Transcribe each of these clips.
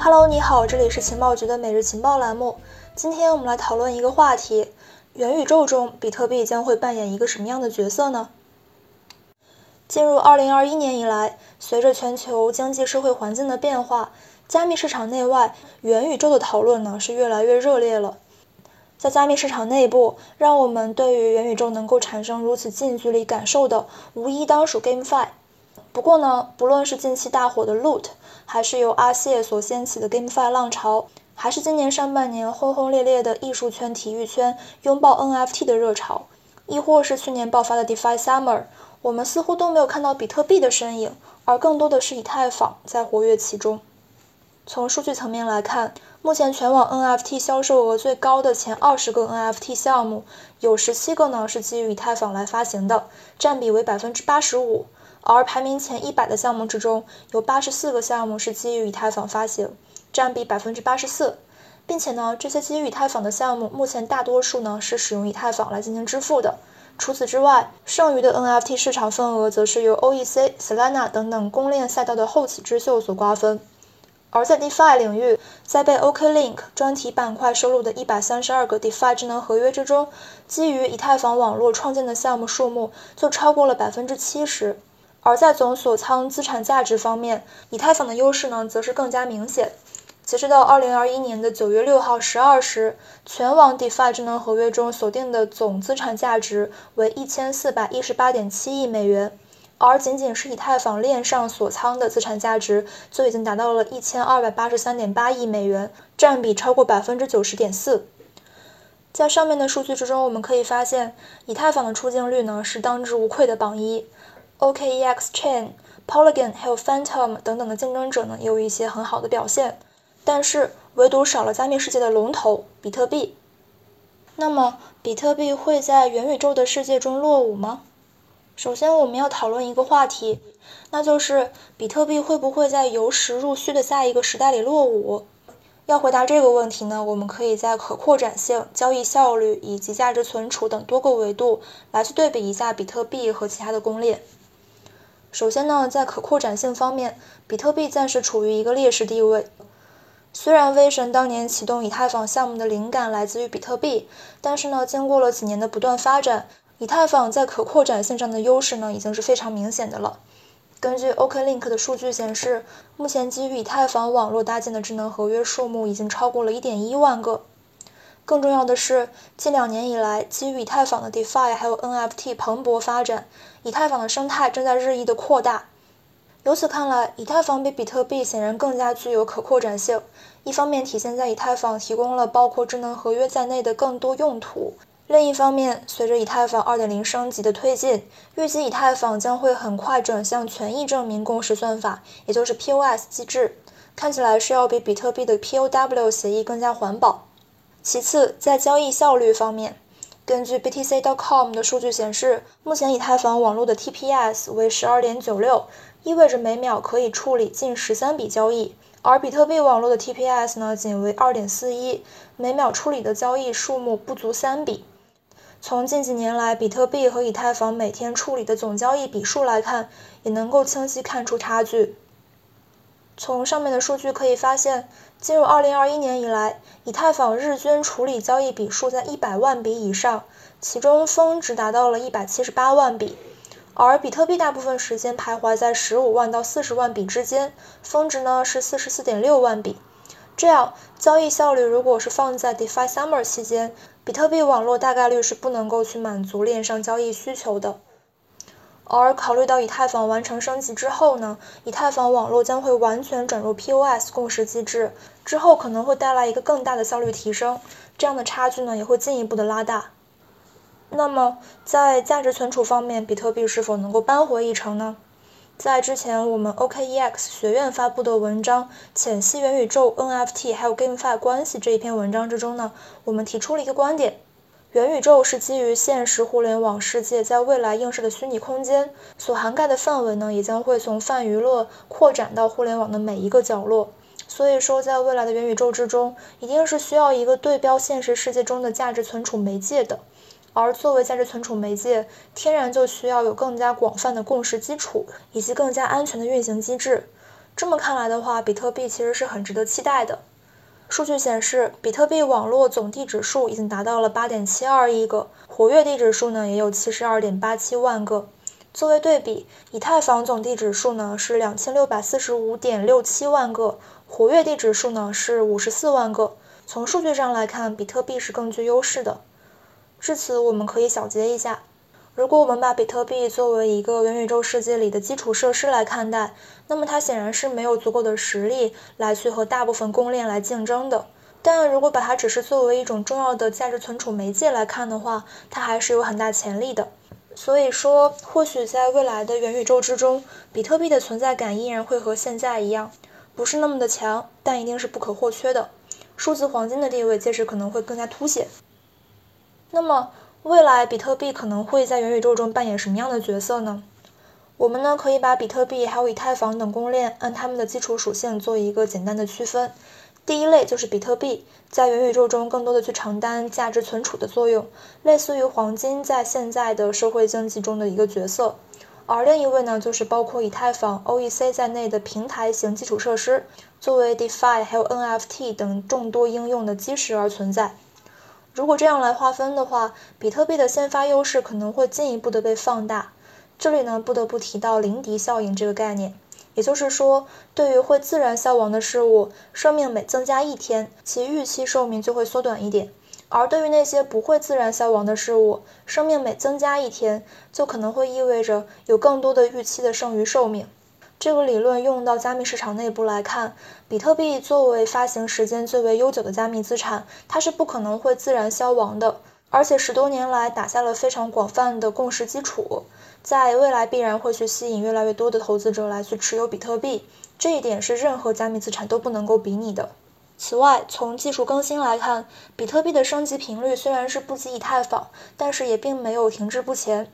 Hello，你好，这里是情报局的每日情报栏目。今天我们来讨论一个话题：元宇宙中比特币将会扮演一个什么样的角色呢？进入2021年以来，随着全球经济社会环境的变化，加密市场内外元宇宙的讨论呢是越来越热烈了。在加密市场内部，让我们对于元宇宙能够产生如此近距离感受的，无一当属 GameFi。不过呢，不论是近期大火的 Loot，还是由阿谢所掀起的 GameFi 浪潮，还是今年上半年轰轰烈烈的艺术圈、体育圈拥抱 NFT 的热潮，亦或是去年爆发的 DeFi Summer，我们似乎都没有看到比特币的身影，而更多的是以太坊在活跃其中。从数据层面来看，目前全网 NFT 销售额最高的前二十个 NFT 项目，有十七个呢是基于以太坊来发行的，占比为百分之八十五。而排名前一百的项目之中，有八十四个项目是基于以太坊发行，占比百分之八十四。并且呢，这些基于以太坊的项目，目前大多数呢是使用以太坊来进行支付的。除此之外，剩余的 NFT 市场份额则是由 OEC、Solana 等等公链赛道的后起之秀所瓜分。而在 DeFi 领域，在被 OKLink 专题板块收录的一百三十二个 DeFi 智能合约之中，基于以太坊网络创建的项目数目就超过了百分之七十。而在总锁仓资产价值方面，以太坊的优势呢，则是更加明显。截止到二零二一年的九月六号十二时，全网 DeFi 智能合约中锁定的总资产价值为一千四百一十八点七亿美元。而仅仅是以太坊链上锁仓的资产价值就已经达到了一千二百八十三点八亿美元，占比超过百分之九十点四。在上面的数据之中，我们可以发现，以太坊的出镜率呢是当之无愧的榜一，OKEX Chain、Polygon 还有 Phantom 等等的竞争者呢也有一些很好的表现，但是唯独少了加密世界的龙头比特币。那么，比特币会在元宇宙的世界中落伍吗？首先，我们要讨论一个话题，那就是比特币会不会在由实入虚的下一个时代里落伍？要回答这个问题呢，我们可以在可扩展性、交易效率以及价值存储等多个维度来去对比一下比特币和其他的公链。首先呢，在可扩展性方面，比特币暂时处于一个劣势地位。虽然威神当年启动以太坊项目的灵感来自于比特币，但是呢，经过了几年的不断发展。以太坊在可扩展性上的优势呢，已经是非常明显的了。根据 OKLink 的数据显示，目前基于以太坊网络搭建的智能合约数目已经超过了一点一万个。更重要的是，近两年以来，基于以太坊的 DeFi 还有 NFT 蓬勃发展，以太坊的生态正在日益的扩大。由此看来，以太坊比比特币显然更加具有可扩展性。一方面体现在以太坊提供了包括智能合约在内的更多用途。另一方面，随着以太坊2.0升级的推进，预计以太坊将会很快转向权益证明共识算法，也就是 POS 机制，看起来是要比比特币的 POW 协议更加环保。其次，在交易效率方面，根据 BTC.com 的数据显示，目前以太坊网络的 TPS 为12.96，意味着每秒可以处理近13笔交易。而比特币网络的 TPS 呢，仅为2.41，每秒处理的交易数目不足三笔。从近几年来比特币和以太坊每天处理的总交易笔数来看，也能够清晰看出差距。从上面的数据可以发现，进入2021年以来，以太坊日均处理交易笔数在一百万笔以上，其中峰值达到了一百七十八万笔，而比特币大部分时间徘徊在十五万到四十万笔之间，峰值呢是四十四点六万笔。这样，交易效率如果是放在 DeFi Summer 期间，比特币网络大概率是不能够去满足链上交易需求的。而考虑到以太坊完成升级之后呢，以太坊网络将会完全转入 POS 共识机制，之后可能会带来一个更大的效率提升，这样的差距呢也会进一步的拉大。那么，在价值存储方面，比特币是否能够扳回一城呢？在之前我们 OKEX 学院发布的文章《浅析元宇宙 NFT 还有 GameFi 关系》这一篇文章之中呢，我们提出了一个观点：元宇宙是基于现实互联网世界在未来映射的虚拟空间，所涵盖的范围呢，也将会从泛娱乐扩展到互联网的每一个角落。所以说，在未来的元宇宙之中，一定是需要一个对标现实世界中的价值存储媒介的。而作为价值存储媒介，天然就需要有更加广泛的共识基础，以及更加安全的运行机制。这么看来的话，比特币其实是很值得期待的。数据显示，比特币网络总地址数已经达到了八点七二亿个，活跃地址数呢也有七十二点八七万个。作为对比，以太坊总地址数呢是两千六百四十五点六七万个，活跃地址数呢是五十四万个。从数据上来看，比特币是更具优势的。至此，我们可以小结一下：如果我们把比特币作为一个元宇宙世界里的基础设施来看待，那么它显然是没有足够的实力来去和大部分公链来竞争的。但如果把它只是作为一种重要的价值存储媒介来看的话，它还是有很大潜力的。所以说，或许在未来的元宇宙之中，比特币的存在感依然会和现在一样，不是那么的强，但一定是不可或缺的。数字黄金的地位届时可能会更加凸显。那么，未来比特币可能会在元宇宙中扮演什么样的角色呢？我们呢可以把比特币还有以太坊等公链按它们的基础属性做一个简单的区分。第一类就是比特币，在元宇宙中更多的去承担价值存储的作用，类似于黄金在现在的社会经济中的一个角色。而另一位呢，就是包括以太坊、OEC 在内的平台型基础设施，作为 DeFi 还有 NFT 等众多应用的基石而存在。如果这样来划分的话，比特币的先发优势可能会进一步的被放大。这里呢，不得不提到林迪效应这个概念，也就是说，对于会自然消亡的事物，生命每增加一天，其预期寿命就会缩短一点；而对于那些不会自然消亡的事物，生命每增加一天，就可能会意味着有更多的预期的剩余寿命。这个理论用到加密市场内部来看，比特币作为发行时间最为悠久的加密资产，它是不可能会自然消亡的，而且十多年来打下了非常广泛的共识基础，在未来必然会去吸引越来越多的投资者来去持有比特币，这一点是任何加密资产都不能够比拟的。此外，从技术更新来看，比特币的升级频率虽然是不及以太坊，但是也并没有停滞不前。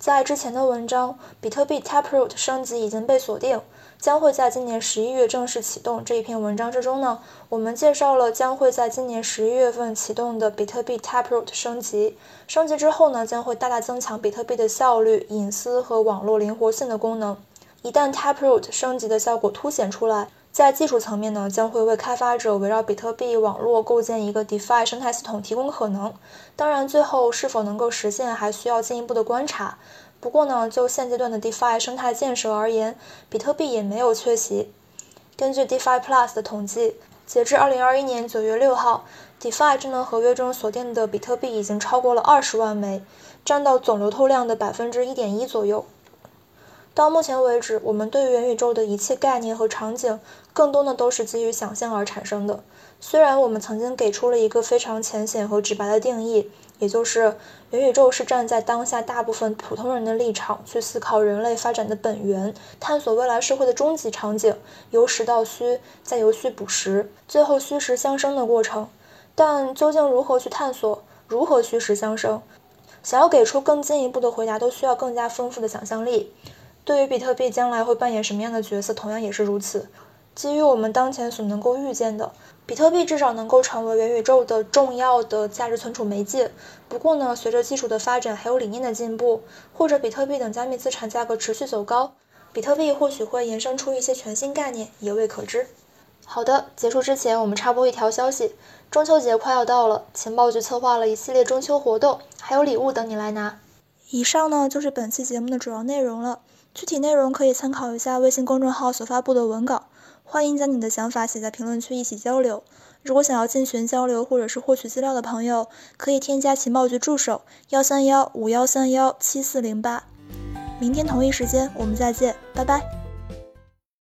在之前的文章，比特币 Taproot 升级已经被锁定，将会在今年十一月正式启动。这一篇文章之中呢，我们介绍了将会在今年十一月份启动的比特币 Taproot 升级。升级之后呢，将会大大增强比特币的效率、隐私和网络灵活性的功能。一旦 Taproot 升级的效果凸显出来，在技术层面呢，将会为开发者围绕比特币网络构建一个 DeFi 生态系统提供可能。当然，最后是否能够实现，还需要进一步的观察。不过呢，就现阶段的 DeFi 生态建设而言，比特币也没有缺席。根据 DeFi Plus 的统计，截至2021年9月6号，DeFi 智能合约中锁定的比特币已经超过了20万枚，占到总流通量的百分之一点一左右。到目前为止，我们对元宇宙的一切概念和场景，更多的都是基于想象而产生的。虽然我们曾经给出了一个非常浅显和直白的定义，也就是元宇宙是站在当下大部分普通人的立场去思考人类发展的本源，探索未来社会的终极场景，由实到虚，再由虚补实，最后虚实相生的过程。但究竟如何去探索，如何虚实相生，想要给出更进一步的回答，都需要更加丰富的想象力。对于比特币将来会扮演什么样的角色，同样也是如此。基于我们当前所能够预见的，比特币至少能够成为元宇宙的重要的价值存储媒介。不过呢，随着技术的发展还有理念的进步，或者比特币等加密资产价格持续走高，比特币或许会衍生出一些全新概念，也未可知。好的，结束之前我们插播一条消息：中秋节快要到了，情报局策划了一系列中秋活动，还有礼物等你来拿。以上呢就是本期节目的主要内容了。具体内容可以参考一下微信公众号所发布的文稿，欢迎将你的想法写在评论区一起交流。如果想要进群交流或者是获取资料的朋友，可以添加情报局助手幺三幺五幺三幺七四零八。明天同一时间我们再见，拜拜。